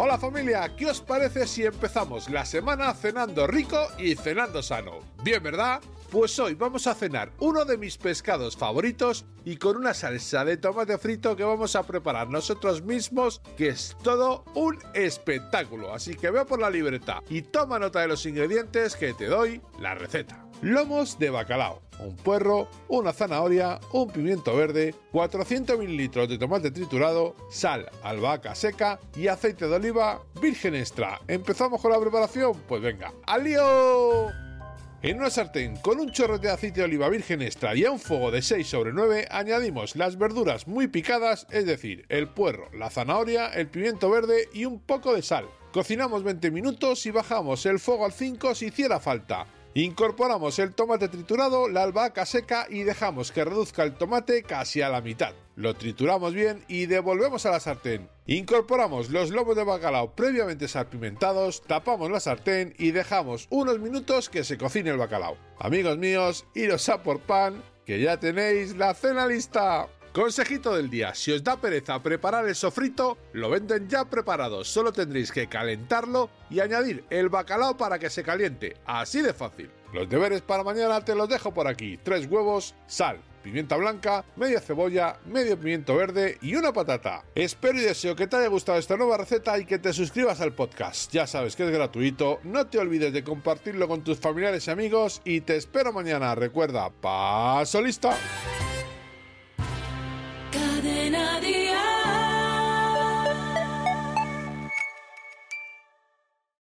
Hola familia, ¿qué os parece si empezamos la semana cenando rico y cenando sano? Bien, ¿verdad? Pues hoy vamos a cenar uno de mis pescados favoritos y con una salsa de tomate frito que vamos a preparar nosotros mismos, que es todo un espectáculo. Así que ve por la libreta y toma nota de los ingredientes que te doy la receta. Lomos de bacalao, un puerro, una zanahoria, un pimiento verde, 400 mililitros de tomate triturado, sal, albahaca seca y aceite de oliva virgen extra. ¿Empezamos con la preparación? Pues venga, ¡al lío! En una sartén con un chorro de aceite de oliva virgen extra y a un fuego de 6 sobre 9 añadimos las verduras muy picadas, es decir, el puerro, la zanahoria, el pimiento verde y un poco de sal. Cocinamos 20 minutos y bajamos el fuego al 5 si hiciera falta. Incorporamos el tomate triturado, la albahaca seca y dejamos que reduzca el tomate casi a la mitad. Lo trituramos bien y devolvemos a la sartén. Incorporamos los lomos de bacalao previamente salpimentados, tapamos la sartén y dejamos unos minutos que se cocine el bacalao. Amigos míos, iros a por pan, que ya tenéis la cena lista. Consejito del día, si os da pereza preparar el sofrito, lo venden ya preparado, solo tendréis que calentarlo y añadir el bacalao para que se caliente, así de fácil. Los deberes para mañana te los dejo por aquí, tres huevos, sal, pimienta blanca, media cebolla, medio pimiento verde y una patata. Espero y deseo que te haya gustado esta nueva receta y que te suscribas al podcast. Ya sabes que es gratuito, no te olvides de compartirlo con tus familiares y amigos y te espero mañana. Recuerda, paso lista. Then I